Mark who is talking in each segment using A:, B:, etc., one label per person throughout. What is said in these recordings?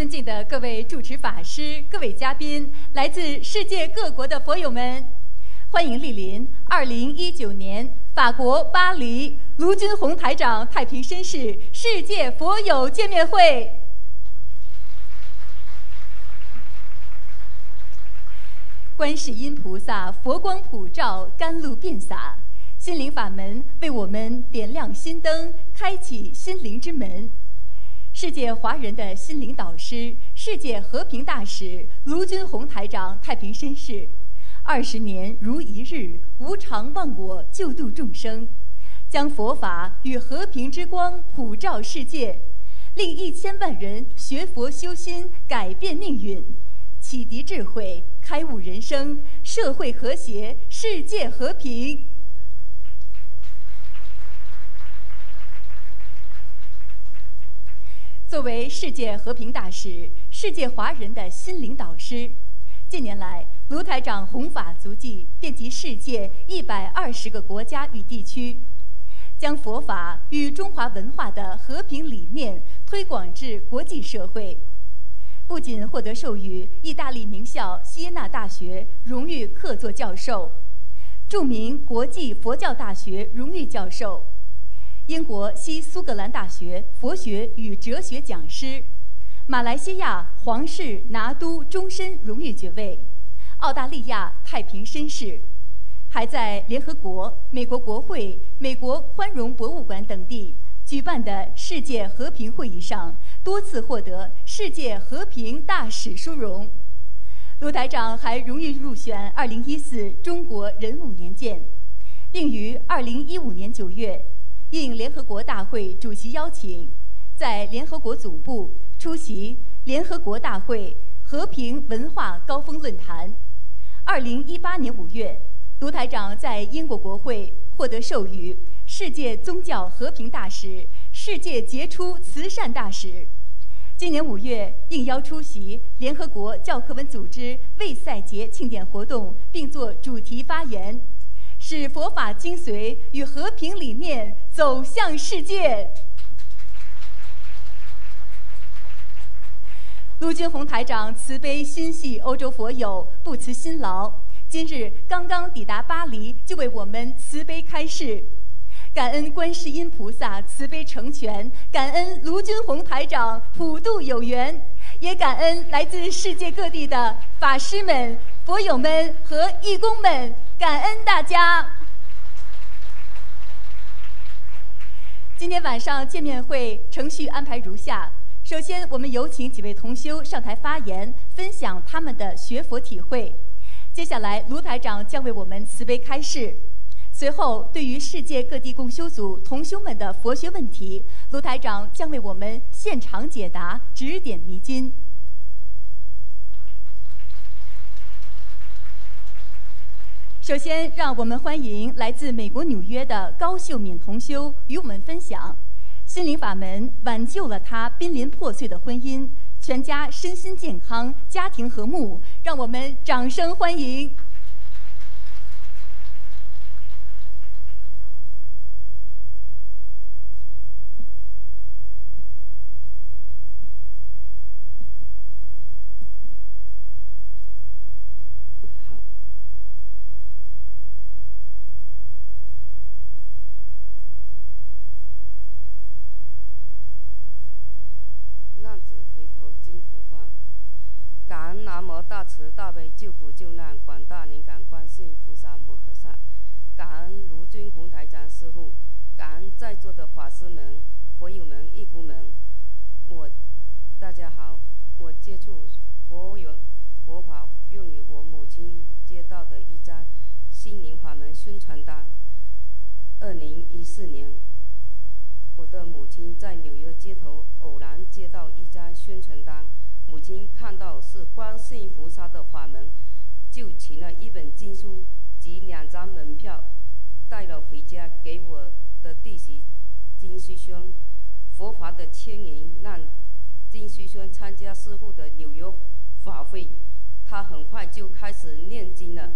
A: 尊敬的各位主持法师、各位嘉宾、来自世界各国的佛友们，欢迎莅临2019年法国巴黎卢军宏台长太平绅士世界佛友见面会。观世音菩萨佛光普照，甘露遍洒，心灵法门为我们点亮心灯，开启心灵之门。世界华人的心灵导师、世界和平大使卢军宏台长太平绅士，二十年如一日，无常忘我，救度众生，将佛法与和平之光普照世界，令一千万人学佛修心，改变命运，启迪智慧，开悟人生，社会和谐，世界和平。作为世界和平大使、世界华人的心灵导师，近年来，卢台长弘法足迹遍及世界一百二十个国家与地区，将佛法与中华文化的和平理念推广至国际社会。不仅获得授予意大利名校锡耶纳大学荣誉客座教授、著名国际佛教大学荣誉教授。英国西苏格兰大学佛学与哲学讲师，马来西亚皇室拿督终身荣誉爵位，澳大利亚太平绅士，还在联合国、美国国会、美国宽容博物馆等地举办的世界和平会议上多次获得世界和平大使殊荣。卢台长还荣誉入选2014中国人物年鉴，并于2015年9月。应联合国大会主席邀请，在联合国总部出席联合国大会和平文化高峰论坛。二零一八年五月，卢台长在英国国会获得授予“世界宗教和平大使”“世界杰出慈善大使”。今年五月，应邀出席联合国教科文组织卫赛节庆典活动，并作主题发言。使佛法精髓与和平理念走向世界。卢军宏台长慈悲心系欧洲佛友，不辞辛劳，今日刚刚抵达巴黎，就为我们慈悲开示。感恩观世音菩萨慈悲成全，感恩卢军宏台长普渡有缘，也感恩来自世界各地的法师们、佛友们和义工们。感恩大家！今天晚上见面会程序安排如下：首先，我们有请几位同修上台发言，分享他们的学佛体会。接下来，卢台长将为我们慈悲开示。随后，对于世界各地共修组同修们的佛学问题，卢台长将为我们现场解答，指点迷津。首先，让我们欢迎来自美国纽约的高秀敏同修与我们分享心灵法门挽救了他濒临破碎的婚姻，全家身心健康，家庭和睦。让我们掌声欢迎。
B: 大慈大悲救苦救难广大灵感观世音菩萨摩诃萨，感恩卢军宏台长师傅，感恩在座的法师们、佛友们、义工们。我，大家好，我接触佛有佛法用于我母亲接到的一张心灵法门宣传单。二零一四年，我的母亲在纽约街头偶然接到一张宣传单。母亲看到是观世音菩萨的法门，就请了一本经书及两张门票，带了回家给我的弟媳金师兄。佛法的牵引让金师兄参加师傅的纽约法会，他很快就开始念经了。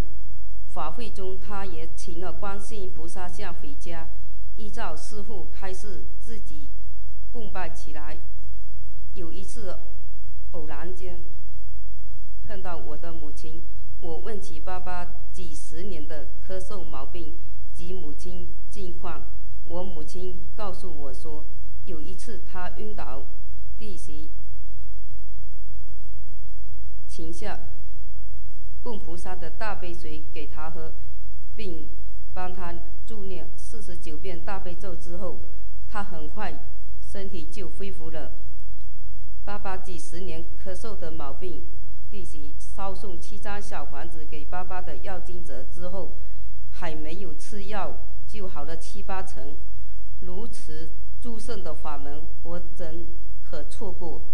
B: 法会中，他也请了观世音菩萨像回家，依照师傅开示，自己供拜起来。有一次。偶然间碰到我的母亲，我问起爸爸几十年的咳嗽毛病及母亲近况，我母亲告诉我说，有一次他晕倒，弟媳请下供菩萨的大杯水给他喝，并帮他助念四十九遍大悲咒之后，他很快身体就恢复了。爸爸几十年咳嗽的毛病，弟媳烧送七张小房子给爸爸的药金折之后，还没有吃药就好了七八成。如此殊胜的法门，我怎可错过？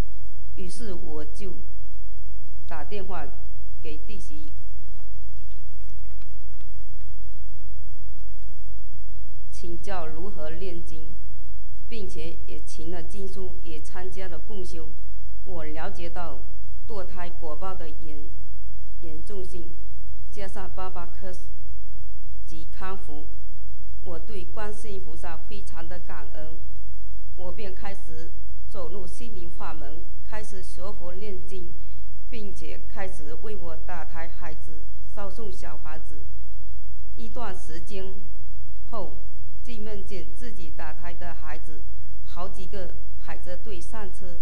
B: 于是我就打电话给弟媳，请教如何念经。并且也请了经书，也参加了共修。我了解到堕胎果报的严严重性，加上爸爸科及康复，我对观世音菩萨非常的感恩。我便开始走入心灵法门，开始学佛念经，并且开始为我打胎孩子烧送小房子。一段时间后。既梦见自己打胎的孩子，好几个排着队上车。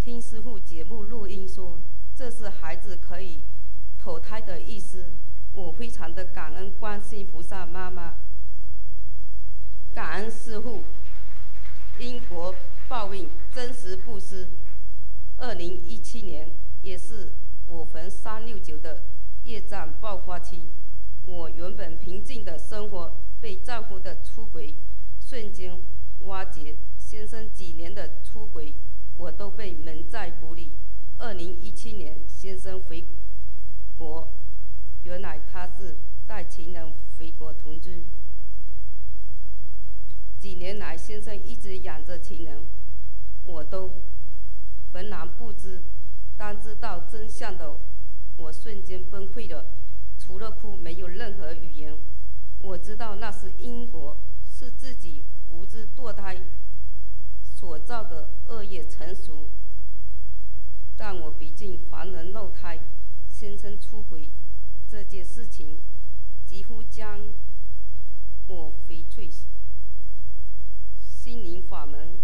B: 听师傅节目录音说，这是孩子可以投胎的意思。我非常的感恩观世菩萨妈妈，感恩师傅。因果报应，真实不失。二零一七年也是我逢三六九的业障爆发期，我原本平静的生活。被丈夫的出轨瞬间瓦解，先生几年的出轨，我都被蒙在鼓里。二零一七年，先生回国，原来他是带情人回国同居。几年来，先生一直养着情人，我都浑然不知。当知道真相的我，瞬间崩溃了，除了哭，没有任何语言。我知道那是因果，是自己无知堕胎所造的恶业成熟。但我毕竟凡人漏胎，先生出轨这件事情，几乎将我翡翠。心灵法门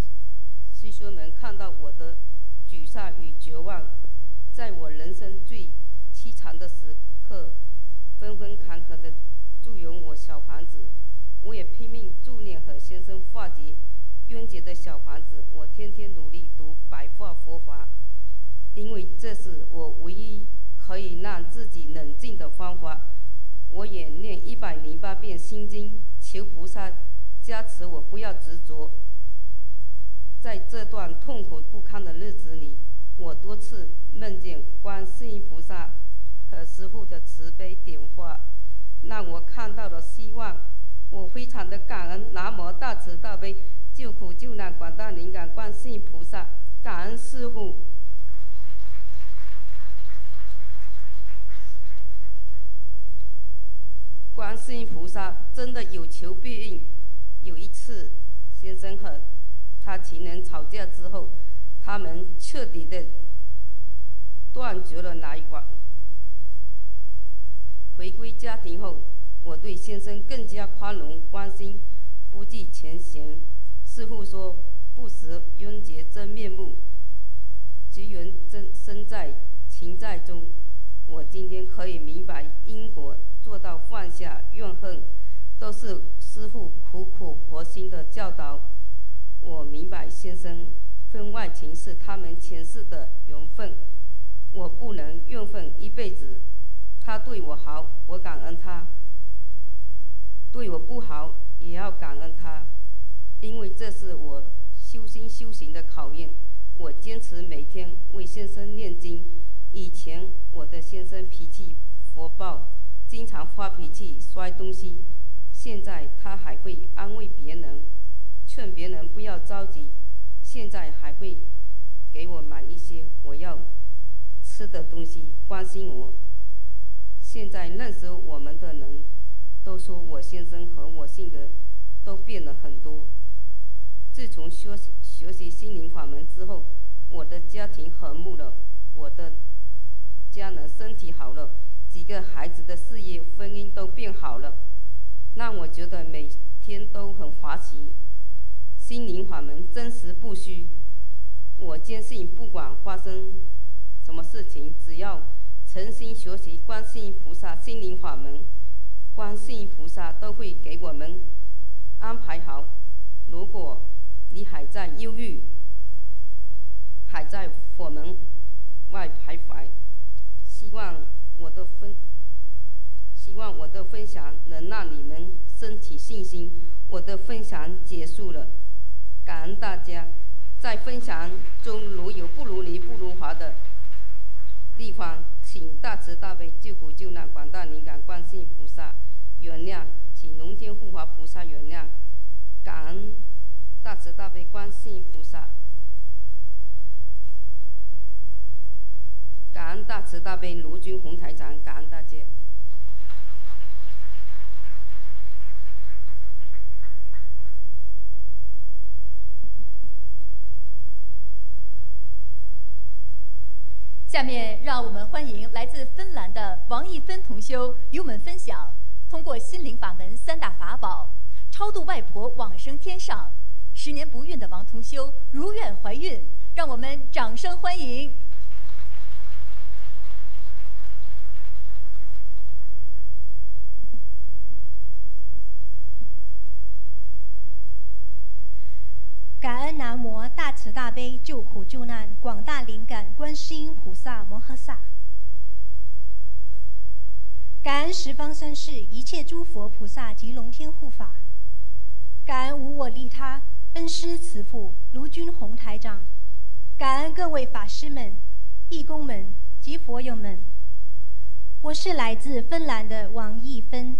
B: 师兄们看到我的沮丧与绝望，在我人生最凄惨的时刻，纷纷坎坷的。祝愿我小房子，我也拼命助念和先生化解冤结的小房子。我天天努力读白话佛法，因为这是我唯一可以让自己冷静的方法。我也念一百零八遍心经，求菩萨加持我，不要执着。在这段痛苦不堪的日子里，我多次梦见观世音菩萨和师父的慈悲点化。让我看到了希望，我非常的感恩南无大慈大悲救苦救难广大灵感观世音菩萨，感恩师傅。观世音菩萨真的有求必应。有一次，先生和他情人吵架之后，他们彻底的断绝了来往。回归家庭后，我对先生更加宽容关心，不计前嫌。师傅说：“不识冤结真面目，结缘真身在情在中。”我今天可以明白因果，做到放下怨恨，都是师傅苦苦婆心的教导。我明白先生婚外情是他们前世的缘分，我不能怨恨一辈子。他对我好，我感恩他；对我不好，也要感恩他，因为这是我修心修行的考验。我坚持每天为先生念经。以前我的先生脾气火爆，经常发脾气、摔东西。现在他还会安慰别人，劝别人不要着急。现在还会给我买一些我要吃的东西，关心我。现在认识我们的人，都说我先生和我性格都变了很多。自从学习学习心灵法门之后，我的家庭和睦了，我的家人身体好了，几个孩子的事业、婚姻都变好了，让我觉得每天都很滑稽。心灵法门真实不虚，我坚信不管发生什么事情，只要诚心学习观世音菩萨心灵法门，观世音菩萨都会给我们安排好。如果你还在忧郁，还在火门外徘徊，希望我的分，希望我的分享能让你们升起信心。我的分享结束了，感恩大家。在分享中如有不如理、不如法的地方，请大慈大悲救苦救难广大灵感观世音菩萨原谅，请龙天护法菩萨原谅，感恩大慈大悲观世音菩萨。感恩大慈大悲卢军红台长，感恩大家。
A: 下面让我们欢迎来自芬兰的王一芬同修与我们分享，通过心灵法门三大法宝，超度外婆往生天上。十年不孕的王同修如愿怀孕，让我们掌声欢迎。
C: 感恩南无大慈大悲救苦救难广大灵感观世音菩萨摩诃萨，感恩十方三世一切诸佛菩萨及龙天护法，感恩无我利他恩师慈父卢军宏台长，感恩各位法师们、义工们及佛友们。我是来自芬兰的王义芬，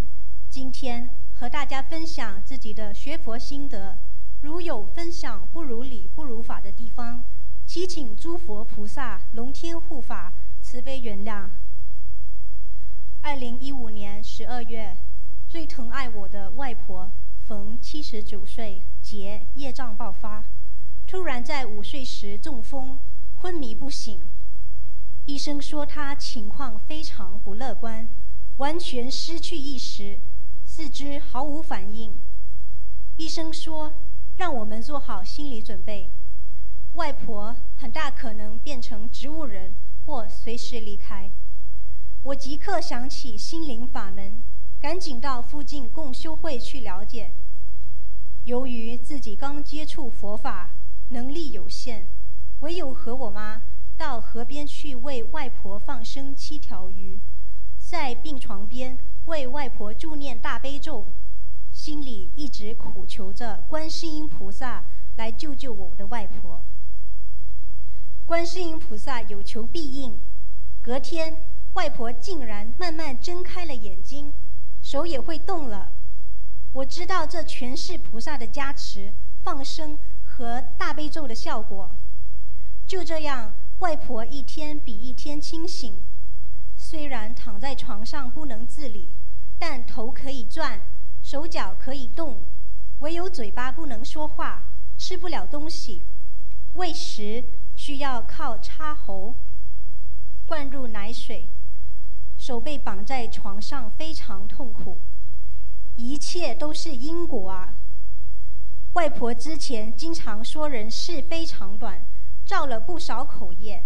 C: 今天和大家分享自己的学佛心得。如有分享不如理、不如法的地方，祈请诸佛菩萨、龙天护法慈悲原谅。二零一五年十二月，最疼爱我的外婆逢七十九岁节业障爆发，突然在午睡时中风，昏迷不醒。医生说她情况非常不乐观，完全失去意识，四肢毫无反应。医生说。让我们做好心理准备，外婆很大可能变成植物人或随时离开。我即刻想起心灵法门，赶紧到附近共修会去了解。由于自己刚接触佛法，能力有限，唯有和我妈到河边去为外婆放生七条鱼，在病床边为外婆助念大悲咒。心里一直苦求着观世音菩萨来救救我的外婆。观世音菩萨有求必应，隔天外婆竟然慢慢睁开了眼睛，手也会动了。我知道这全是菩萨的加持、放生和大悲咒的效果。就这样，外婆一天比一天清醒，虽然躺在床上不能自理，但头可以转。手脚可以动，唯有嘴巴不能说话，吃不了东西，喂食需要靠插喉灌入奶水，手被绑在床上非常痛苦，一切都是因果啊！外婆之前经常说人世非常短，造了不少口业，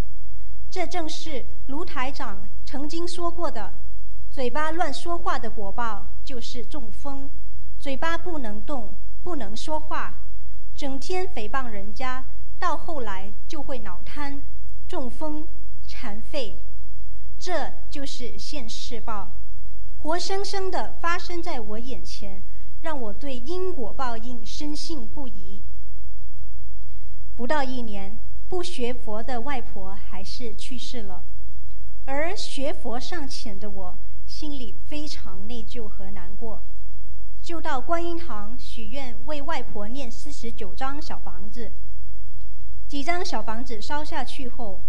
C: 这正是卢台长曾经说过的。嘴巴乱说话的果报就是中风，嘴巴不能动，不能说话，整天诽谤人家，到后来就会脑瘫、中风、残废，这就是现世报，活生生的发生在我眼前，让我对因果报应深信不疑。不到一年，不学佛的外婆还是去世了，而学佛尚浅的我。心里非常内疚和难过，就到观音堂许愿，为外婆念四十九张小房子。几张小房子烧下去后，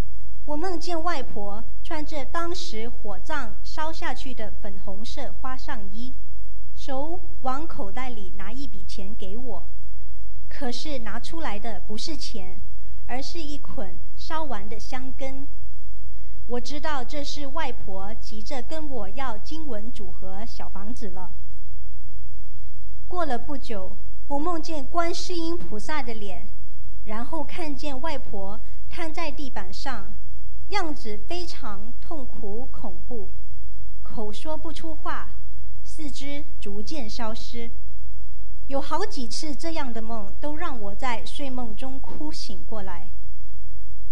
C: 我梦见外婆穿着当时火葬烧下去的粉红色花上衣，手往口袋里拿一笔钱给我，可是拿出来的不是钱，而是一捆烧完的香根。我知道这是外婆急着跟我要经文组合小房子了。过了不久，我梦见观世音菩萨的脸，然后看见外婆瘫在地板上，样子非常痛苦恐怖，口说不出话，四肢逐渐消失。有好几次这样的梦，都让我在睡梦中哭醒过来。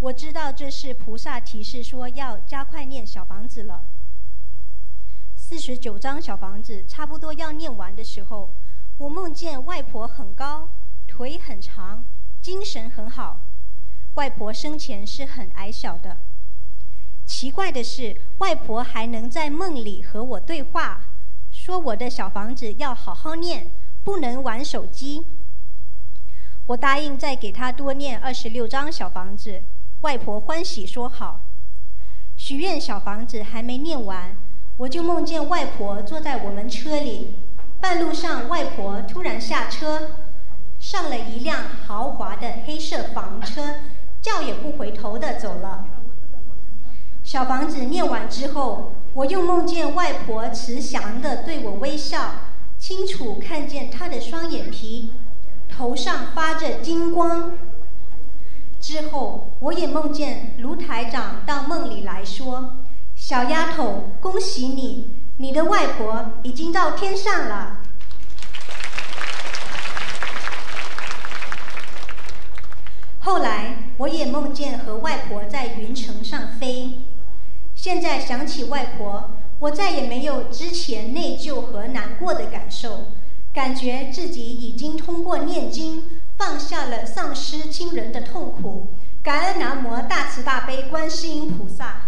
C: 我知道这是菩萨提示说要加快念小房子了。四十九张小房子差不多要念完的时候，我梦见外婆很高，腿很长，精神很好。外婆生前是很矮小的。奇怪的是，外婆还能在梦里和我对话，说我的小房子要好好念。不能玩手机。我答应再给她多念二十六张小房子，外婆欢喜说好。许愿小房子还没念完，我就梦见外婆坐在我们车里，半路上外婆突然下车，上了一辆豪华的黑色房车，叫也不回头的走了。小房子念完之后，我又梦见外婆慈祥的对我微笑。清楚看见他的双眼皮，头上发着金光。之后，我也梦见卢台长到梦里来说：“小丫头，恭喜你，你的外婆已经到天上了。”后来，我也梦见和外婆在云层上飞。现在想起外婆。我再也没有之前内疚和难过的感受，感觉自己已经通过念经放下了丧失亲人的痛苦。感恩南无大慈大悲观世音菩萨。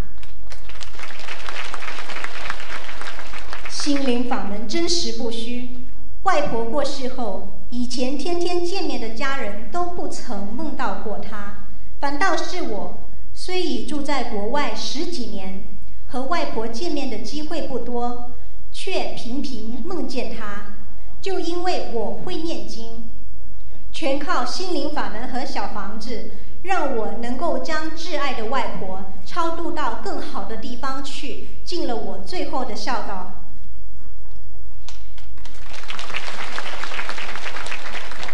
C: 心灵法门真实不虚。外婆过世后，以前天天见面的家人都不曾梦到过她，反倒是我，虽已住在国外十几年。和外婆见面的机会不多，却频频梦见她。就因为我会念经，全靠心灵法门和小房子，让我能够将挚爱的外婆超度到更好的地方去，尽了我最后的孝道。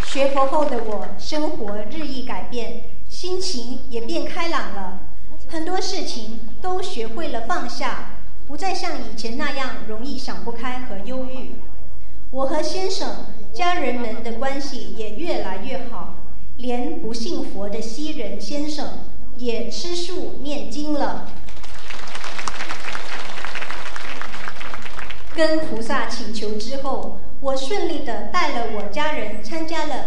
C: 学佛后的我，生活日益改变，心情也变开朗了。很多事情都学会了放下，不再像以前那样容易想不开和忧郁。我和先生、家人们的关系也越来越好，连不信佛的西人先生也吃素念经了。跟菩萨请求之后，我顺利的带了我家人参加了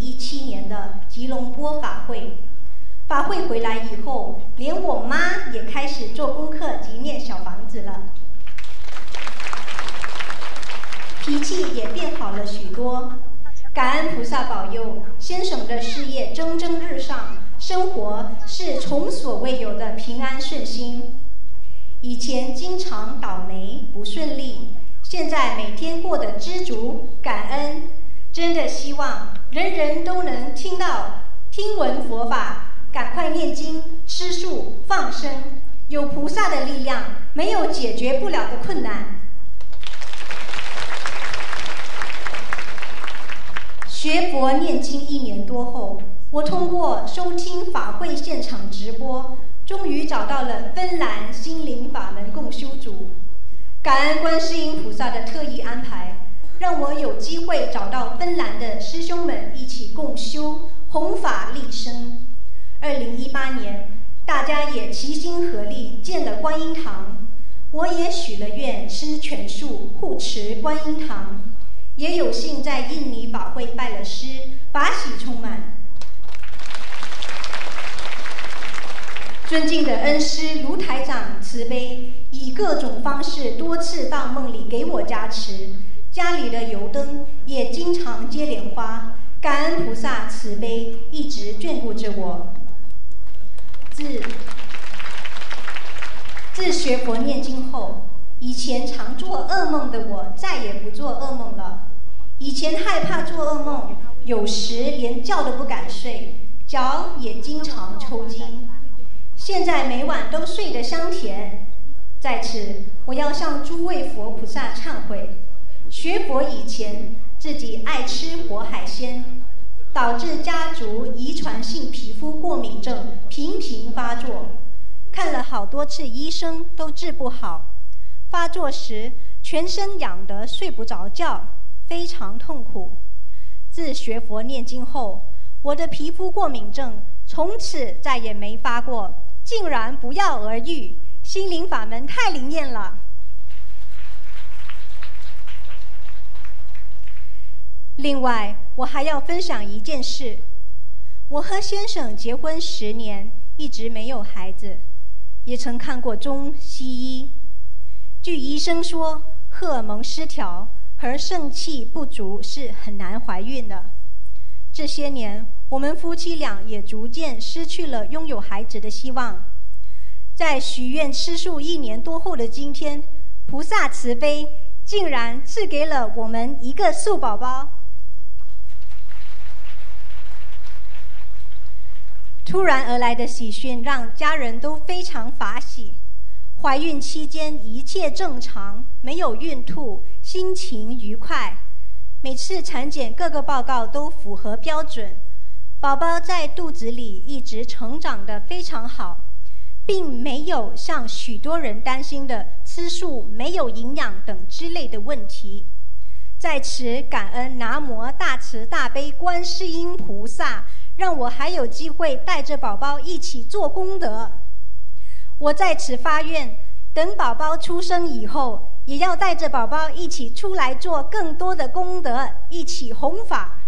C: 2017年的吉隆坡法会。法会回来以后，连我妈也开始做功课及念小房子了，脾气也变好了许多。感恩菩萨保佑，先生的事业蒸蒸日上，生活是从所未有的平安顺心。以前经常倒霉不顺利，现在每天过得知足感恩。真的希望人人都能听到听闻佛法。赶快念经、吃素、放生，有菩萨的力量，没有解决不了的困难。学佛念经一年多后，我通过收听法会现场直播，终于找到了芬兰心灵法门共修组。感恩观世音菩萨的特意安排，让我有机会找到芬兰的师兄们一起共修，弘法利生。二零一八年，大家也齐心合力建了观音堂，我也许了愿吃全素护持观音堂，也有幸在印尼宝会拜了师，法喜充满。尊敬的恩师卢台长慈悲，以各种方式多次到梦里给我加持，家里的油灯也经常接莲花，感恩菩萨慈悲，一直眷顾着我。自自学佛念经后，以前常做噩梦的我再也不做噩梦了。以前害怕做噩梦，有时连觉都不敢睡。脚也经常抽筋，现在每晚都睡得香甜。在此，我要向诸位佛菩萨忏悔：学佛以前，自己爱吃活海鲜，导致家族遗传性皮肤过敏症频频发作，看了好多次医生都治不好。发作时，全身痒得睡不着觉，非常痛苦。自学佛念经后，我的皮肤过敏症从此再也没发过，竟然不药而愈。心灵法门太灵验了。另外，我还要分享一件事：我和先生结婚十年，一直没有孩子，也曾看过中西医。据医生说，荷尔蒙失调和肾气不足是很难怀孕的。这些年，我们夫妻俩也逐渐失去了拥有孩子的希望。在许愿吃素一年多后的今天，菩萨慈悲，竟然赐给了我们一个素宝宝。突然而来的喜讯让家人都非常法喜。怀孕期间一切正常，没有孕吐，心情愉快。每次产检各个报告都符合标准，宝宝在肚子里一直成长得非常好。并没有像许多人担心的吃素没有营养等之类的问题。在此感恩南无大慈大悲观世音菩萨，让我还有机会带着宝宝一起做功德。我在此发愿，等宝宝出生以后，也要带着宝宝一起出来做更多的功德，一起弘法。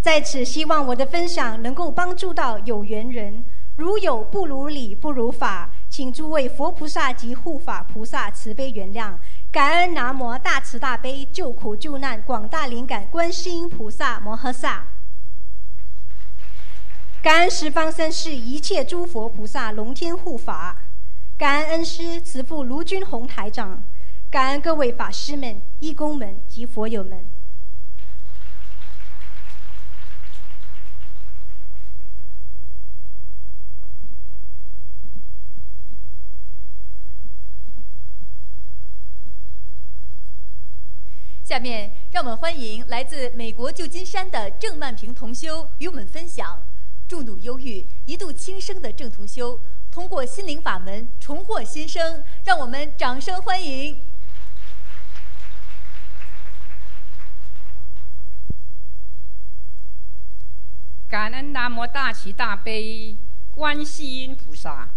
C: 在此，希望我的分享能够帮助到有缘人。如有不如理、不如法，请诸位佛菩萨及护法菩萨慈悲原谅。感恩南无大慈大悲救苦救难广大灵感观世音菩萨摩诃萨。感恩十方三世一切诸佛菩萨龙天护法。感恩恩师慈父卢军宏台长。感恩各位法师们、义工们及佛友们。
A: 下面，让我们欢迎来自美国旧金山的郑曼平同修与我们分享：重度忧郁一度轻生的郑同修，通过心灵法门重获新生。让我们掌声欢迎！
D: 感恩南无大慈大悲观世音菩萨，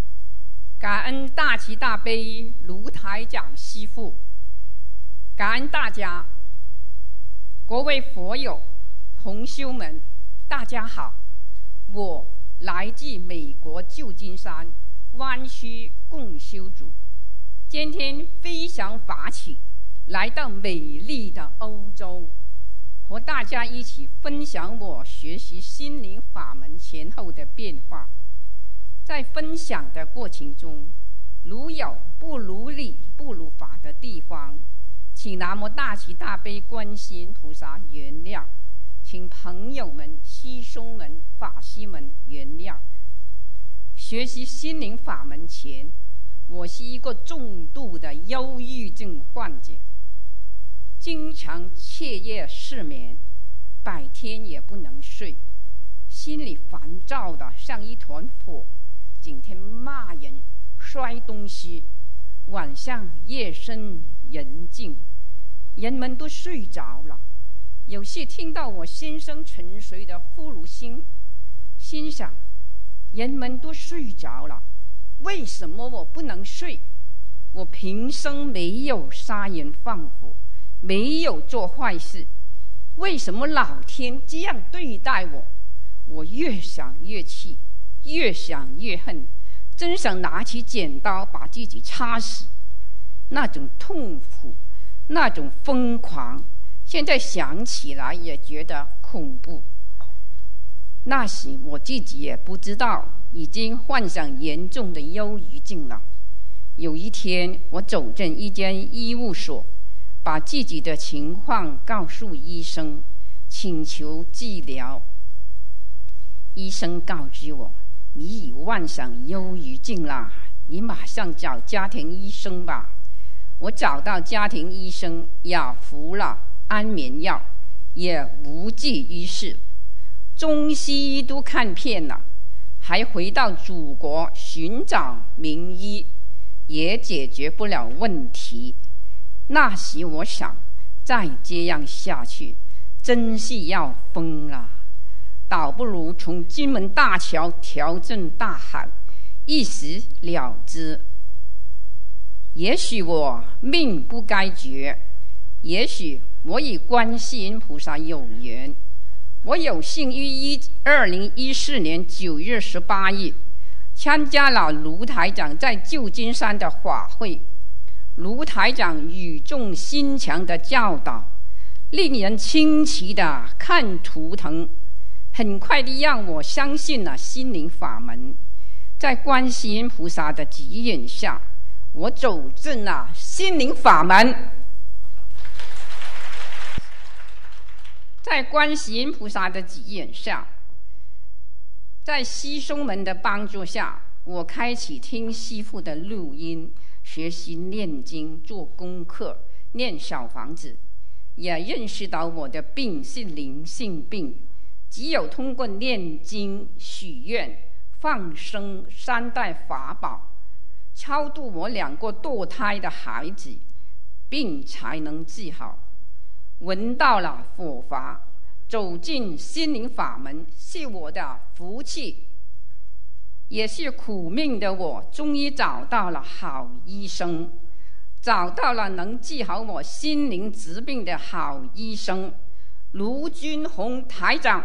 D: 感恩大慈大悲卢台长师父，感恩大家。各位佛友、同修们，大家好！我来自美国旧金山湾区共修组，今天非常法喜，来到美丽的欧洲，和大家一起分享我学习心灵法门前后的变化。在分享的过程中，如有不如理、不如法的地方，请南无大慈大悲观世音菩萨原谅，请朋友们、师兄们、法师们原谅。学习心灵法门前，我是一个重度的忧郁症患者，经常彻夜失眠，白天也不能睡，心里烦躁的像一团火，整天骂人、摔东西，晚上夜深人静。人们都睡着了，有时听到我先生沉睡的呼噜声，心想：人们都睡着了，为什么我不能睡？我平生没有杀人放火，没有做坏事，为什么老天这样对待我？我越想越气，越想越恨，真想拿起剪刀把自己插死，那种痛苦。那种疯狂，现在想起来也觉得恐怖。那时我自己也不知道，已经患上严重的忧郁症了。有一天，我走进一间医务所，把自己的情况告诉医生，请求治疗。医生告知我，你已患上忧郁症了，你马上找家庭医生吧。我找到家庭医生，也服了安眠药，也无济于事。中西医都看遍了，还回到祖国寻找名医，也解决不了问题。那时我想，再这样下去，真是要疯了。倒不如从金门大桥调镇大海，一死了之。也许我命不该绝，也许我与观世音菩萨有缘。我有幸于一二零一四年九月十八日参加了卢台长在旧金山的法会。卢台长语重心长的教导，令人惊奇的看图腾，很快的让我相信了心灵法门。在观世音菩萨的指引下。我走进了心灵法门，在观世音菩萨的指引下，在师兄们的帮助下，我开启听师父的录音，学习念经、做功课、念小房子，也认识到我的病是灵性病，只有通过念经、许愿、放生三代法宝。超度我两个堕胎的孩子，病才能治好。闻到了佛法，走进心灵法门，是我的福气，也是苦命的我，终于找到了好医生，找到了能治好我心灵疾病的好医生——卢军宏台长。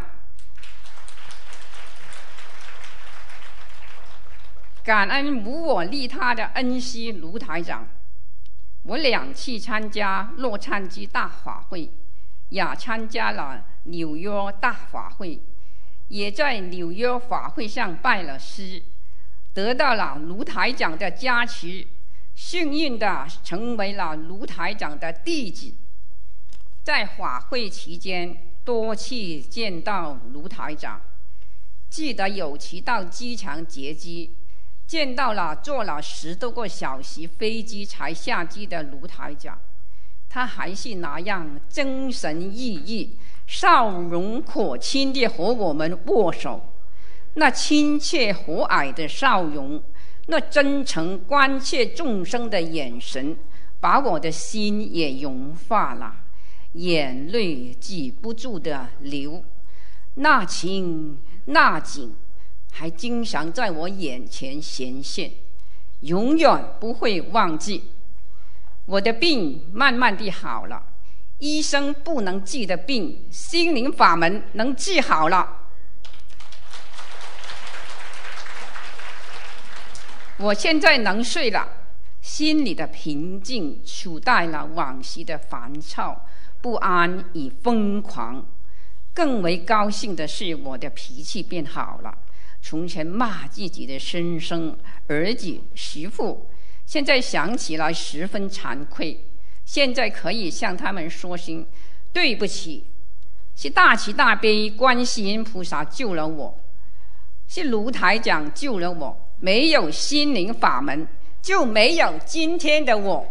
D: 感恩无我利他的恩师卢台长，我两次参加洛杉矶大法会，也参加了纽约大法会，也在纽约法会上拜了师，得到了卢台长的加持，幸运的成为了卢台长的弟子。在法会期间，多次见到卢台长，记得有骑到机场接机。见到了坐了十多个小时飞机才下机的卢台长，他还是那样精神奕奕、笑容可亲地和我们握手，那亲切和蔼的笑容，那真诚关切众生的眼神，把我的心也融化了，眼泪止不住的流，那情那景。还经常在我眼前显现，永远不会忘记。我的病慢慢地好了，医生不能治的病，心灵法门能治好了。我现在能睡了，心里的平静取代了往昔的烦躁、不安与疯狂。更为高兴的是，我的脾气变好了。从前骂自己的先生、儿子、媳妇，现在想起来十分惭愧。现在可以向他们说声对不起，是大慈大悲观世音菩萨救了我，是卢台长救了我。没有心灵法门，就没有今天的我。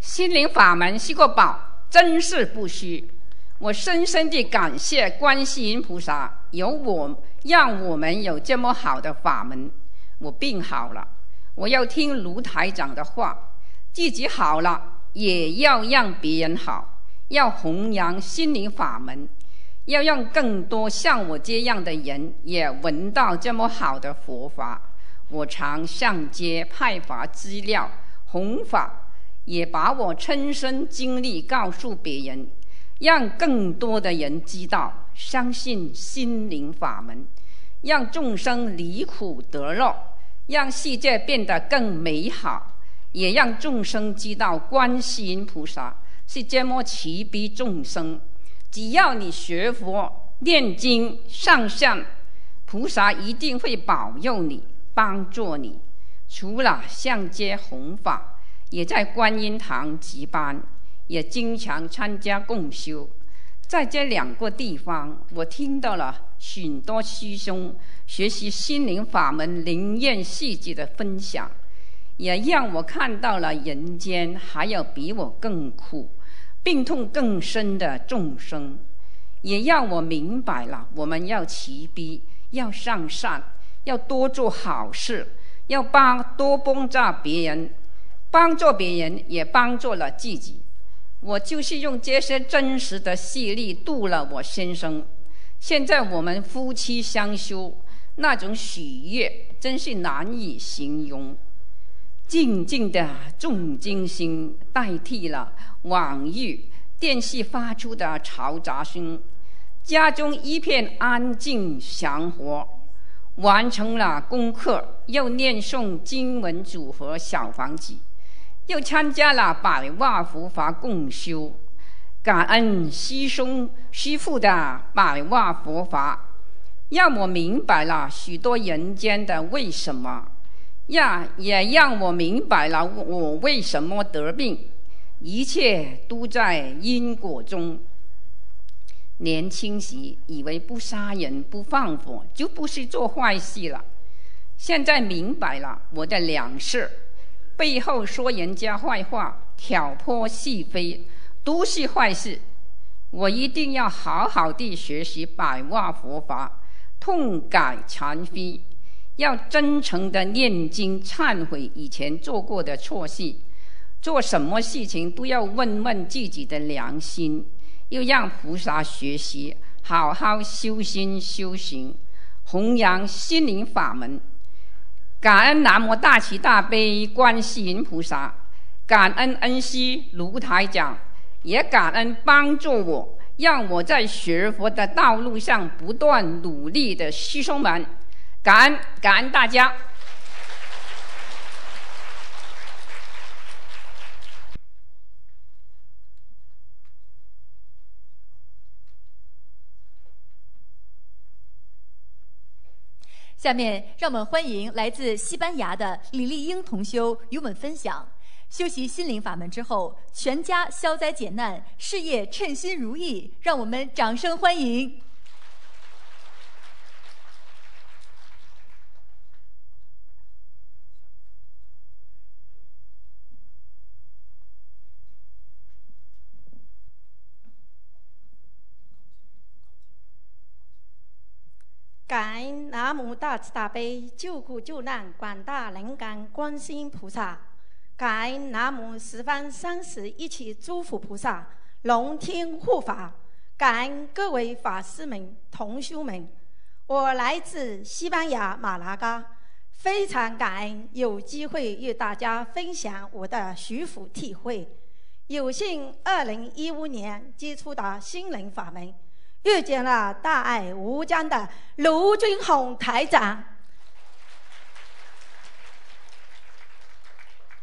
D: 心灵法门是个宝，真是不虚。我深深地感谢观世音菩萨，有我让我们有这么好的法门。我病好了，我要听卢台长的话，自己好了也要让别人好，要弘扬心灵法门，要让更多像我这样的人也闻到这么好的佛法。我常上街派发资料弘法，也把我亲身经历告诉别人。让更多的人知道、相信心灵法门，让众生离苦得乐，让世界变得更美好，也让众生知道观世音菩萨是这么慈悲众生。只要你学佛、念经、上善，菩萨一定会保佑你、帮助你。除了向街弘法，也在观音堂值班，也经常参加共修。在这两个地方，我听到了许多师兄学习心灵法门灵验细节的分享，也让我看到了人间还有比我更苦、病痛更深的众生，也让我明白了我们要慈悲，要向善，要多做好事，要帮多帮助别人。帮助别人，也帮助了自己。我就是用这些真实的细例度了我先生。现在我们夫妻相修，那种喜悦真是难以形容。静静的重金心代替了往日电视发出的嘈杂声，家中一片安静祥和。完成了功课，又念诵经文组合小房子。又参加了百万佛法共修，感恩师兄师父的百万佛法，让我明白了许多人间的为什么，让也让我明白了我为什么得病，一切都在因果中。年轻时以为不杀人不放火就不是做坏事了，现在明白了我的两世。背后说人家坏话、挑拨是非，都是坏事。我一定要好好地学习百万佛法，痛改前非，要真诚地念经忏悔以前做过的错事。做什么事情都要问问自己的良心，又让菩萨学习，好好修心修行，弘扬心灵法门。感恩南无大慈大悲观世音菩萨，感恩恩师卢台长，也感恩帮助我，让我在学佛的道路上不断努力的师兄们，感恩感恩大家。
A: 下面让我们欢迎来自西班牙的李丽英同修与我们分享：修习心灵法门之后，全家消灾解难，事业称心如意。让我们掌声欢迎！
E: 感南无大慈大悲救苦救难广大灵感观世音菩萨，感恩南无十方三世一切诸佛菩萨龙天护法，感恩各位法师们同修们。我来自西班牙马拉嘎，非常感恩有机会与大家分享我的学佛体会。有幸二零一五年接触到心灵法门。遇见了大爱无疆的卢军宏台长，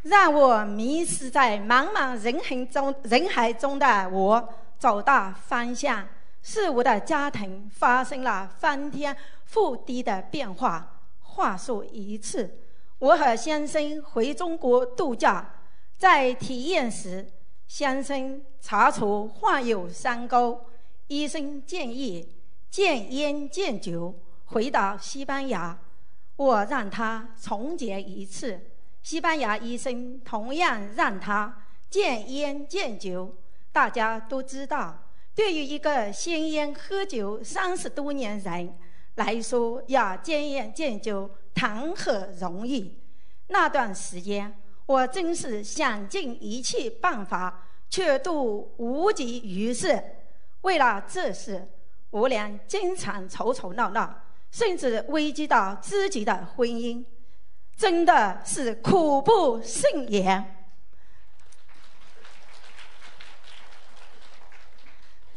E: 让我迷失在茫茫人海中，人海中的我找到方向，是我的家庭发生了翻天覆地的变化。话说一次，我和先生回中国度假，在体验时，先生查出患有三高。医生建议戒烟戒酒，回到西班牙。我让他重结一次，西班牙医生同样让他戒烟戒酒。大家都知道，对于一个吸烟喝酒三十多年人来说，要戒烟戒酒谈何容易？那段时间，我真是想尽一切办法，却都无济于事。为了这事，我俩经常吵吵闹闹，甚至危及到自己的婚姻，真的是苦不胜言。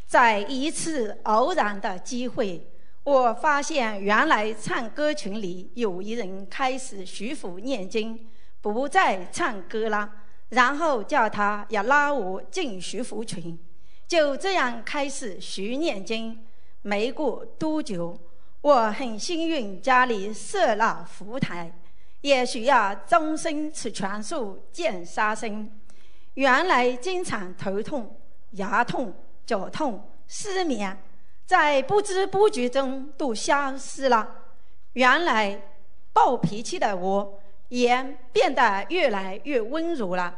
E: 在一次偶然的机会，我发现原来唱歌群里有一人开始学佛念经，不再唱歌了，然后叫他要拉我进学佛群。就这样开始学念经，没过多久，我很幸运家里设了佛台，也需要终身吃全素见杀生。原来经常头痛、牙痛、脚痛、失眠，在不知不觉中都消失了。原来暴脾气的我也变得越来越温柔了。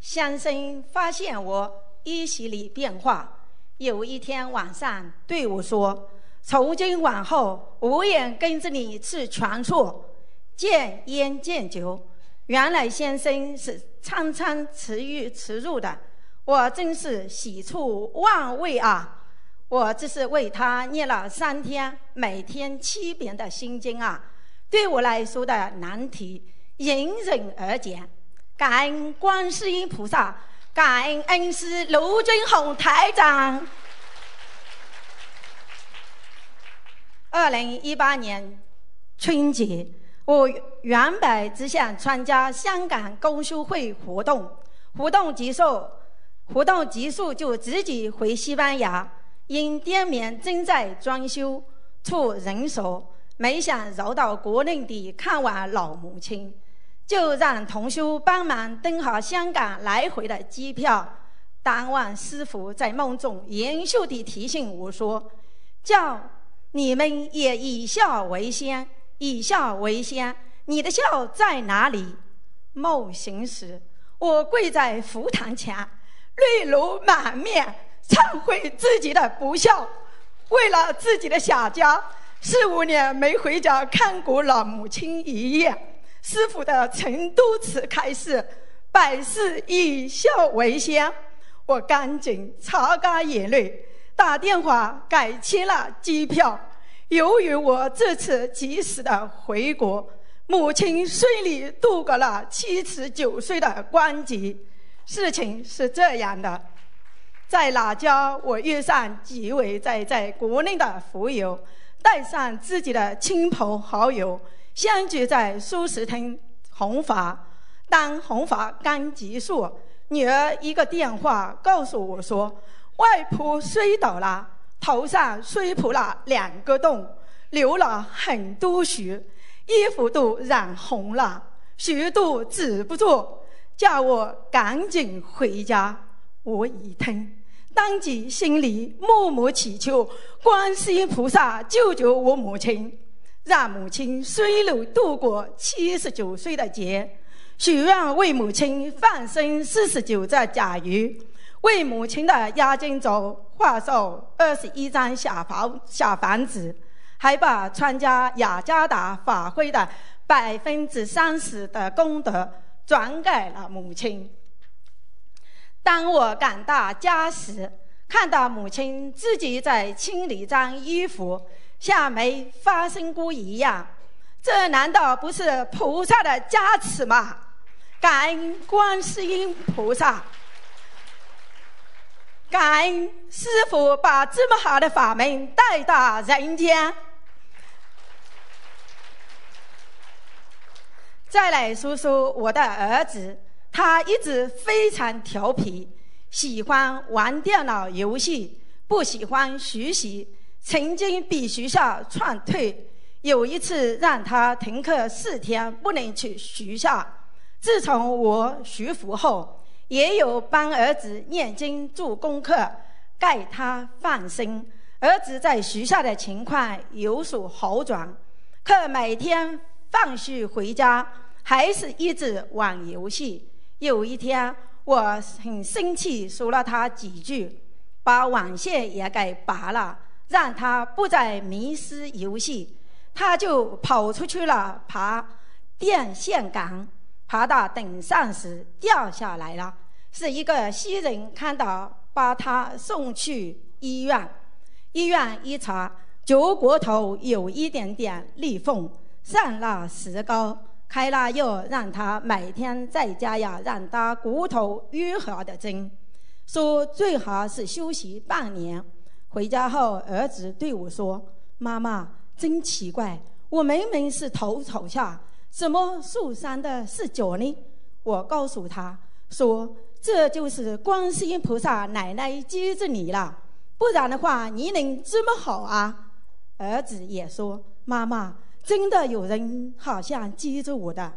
E: 先生发现我一系列变化，有一天晚上对我说：“从今往后，我也跟着你吃全素。”戒烟戒酒，原来先生是餐餐吃鱼吃肉的，我真是喜出望外啊！我这是为他念了三天，每天七遍的心经啊，对我来说的难题迎刃而解。感恩观世音菩萨，感恩恩师卢军宏台长。二零一八年春节。我原本只想参加香港公修会活动，活动结束，活动结束就自己回西班牙。因店面正在装修处人手，没想绕到国内地看望老母亲，就让同修帮忙订好香港来回的机票。当晚师傅在梦中严肃地提醒我说：“叫你们也以孝为先。”以孝为先，你的孝在哪里？梦醒时，我跪在佛堂前，泪流满面，忏悔自己的不孝。为了自己的小家，四五年没回家看过老母亲一眼。师傅的成都词开示：百事以笑为先。我赶紧擦干眼泪，打电话改签了机票。由于我这次及时的回国，母亲顺利度过了七十九岁的关节。事情是这样的，在老家，我遇上几位在在国内的佛友，带上自己的亲朋好友，相聚在素食厅弘法。当弘法刚结束，女儿一个电话告诉我说，外婆摔倒了。头上摔破了两个洞，流了很多血，衣服都染红了，血都止不住，叫我赶紧回家。我一听，当即心里默默祈求观世音菩萨救救我母亲，让母亲顺利度过七十九岁的劫，许愿为母亲放生四十九只甲鱼。为母亲的押金走画寿二十一张小房小房子，还把参加雅加达法会的百分之三十的功德转给了母亲。当我赶到家时，看到母亲自己在清理脏衣服，像没发生过一样。这难道不是菩萨的加持吗？感恩观世音菩萨。感恩师傅把这么好的法门带到人间。再来说说我的儿子，他一直非常调皮，喜欢玩电脑游戏，不喜欢学习，曾经比学校劝退。有一次让他停课四天，不能去学校。自从我学佛后。也有帮儿子念经做功课，盖他放心。儿子在学校的情况有所好转，可每天放学回家还是一直玩游戏。有一天，我很生气，说了他几句，把网线也给拔了，让他不再迷失游戏。他就跑出去了，爬电线杆，爬到顶上时掉下来了。是一个西人看到，把他送去医院。医院一查，脚骨头有一点点裂缝，上了石膏，开了药，让他每天在家呀，让他骨头愈合的针。说最好是休息半年。回家后，儿子对我说：“妈妈，真奇怪，我明明是头朝下，怎么受伤的是脚呢？”我告诉他说。这就是观世音菩萨奶奶接着你了，不然的话你能这么好啊？儿子也说：“妈妈，真的有人好像接住我的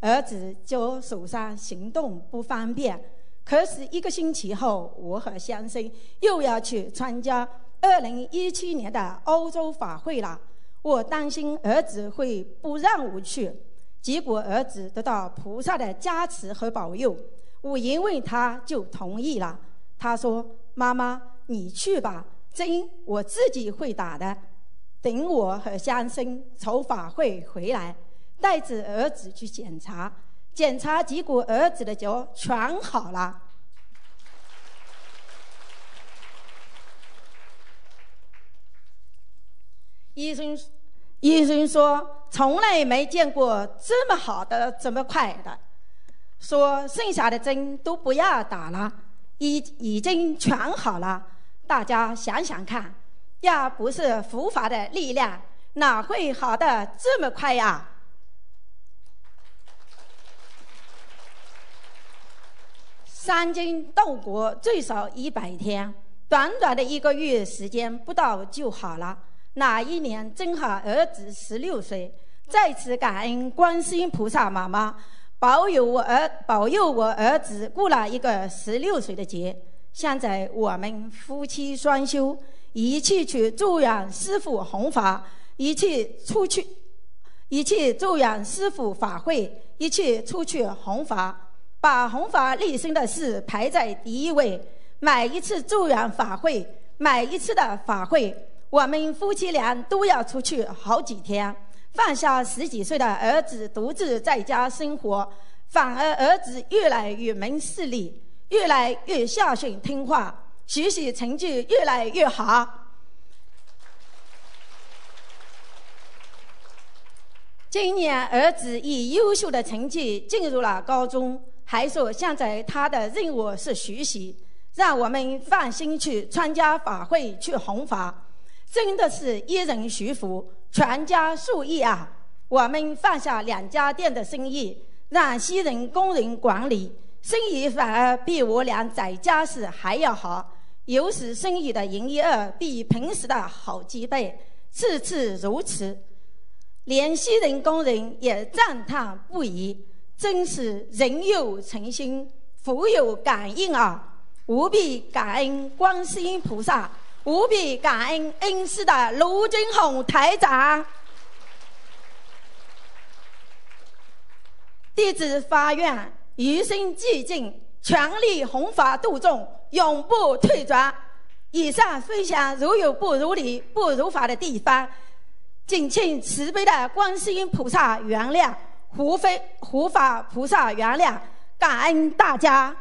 E: 儿子，就手上行动不方便。可是一个星期后，我和先生又要去参加二零一七年的欧洲法会了。我担心儿子会不让我去，结果儿子得到菩萨的加持和保佑，我一问他就同意了。他说：“妈妈，你去吧，针我自己会打的。”等我和先生从法会回来，带着儿子去检查，检查结果儿子的脚全好了。医生医生说从来没见过这么好的这么快的，说剩下的针都不要打了，已已经全好了。大家想想看。要不是佛法的力量，哪会好的这么快呀？三经斗国最少一百天，短短的一个月时间不到就好了。那一年正好儿子十六岁，在此感恩观世音菩萨妈妈保佑我儿保佑我儿子过了一个十六岁的节。现在我们夫妻双修。一起去祝愿师傅弘法，一起出去，一起祝愿师傅法会，一起出去弘法，把弘法立身的事排在第一位。每一次助愿法会，每一次的法会，我们夫妻俩都要出去好几天。放下十几岁的儿子独自在家生活，反而儿子越来越明事理，越来越孝顺听话。学习成绩越来越好。今年儿子以优秀的成绩进入了高中，还说现在他的任务是学习，让我们放心去参加法会去弘法，真的是一人学佛，全家受益啊！我们放下两家店的生意，让西人工人管理，生意反而比我俩在家时还要好。有时生意的营业额比平时的好几倍，次次如此，连西人工人也赞叹不已，真是人有诚心，福有感应啊！无比感恩观世音菩萨，无比感恩恩师的卢军宏台长，弟子发愿，余生寂静，全力弘法度众。永不退转。以上分享如有不如理、不如法的地方，敬请慈悲的观世音菩萨原谅，胡非胡法菩萨原谅，感恩大家。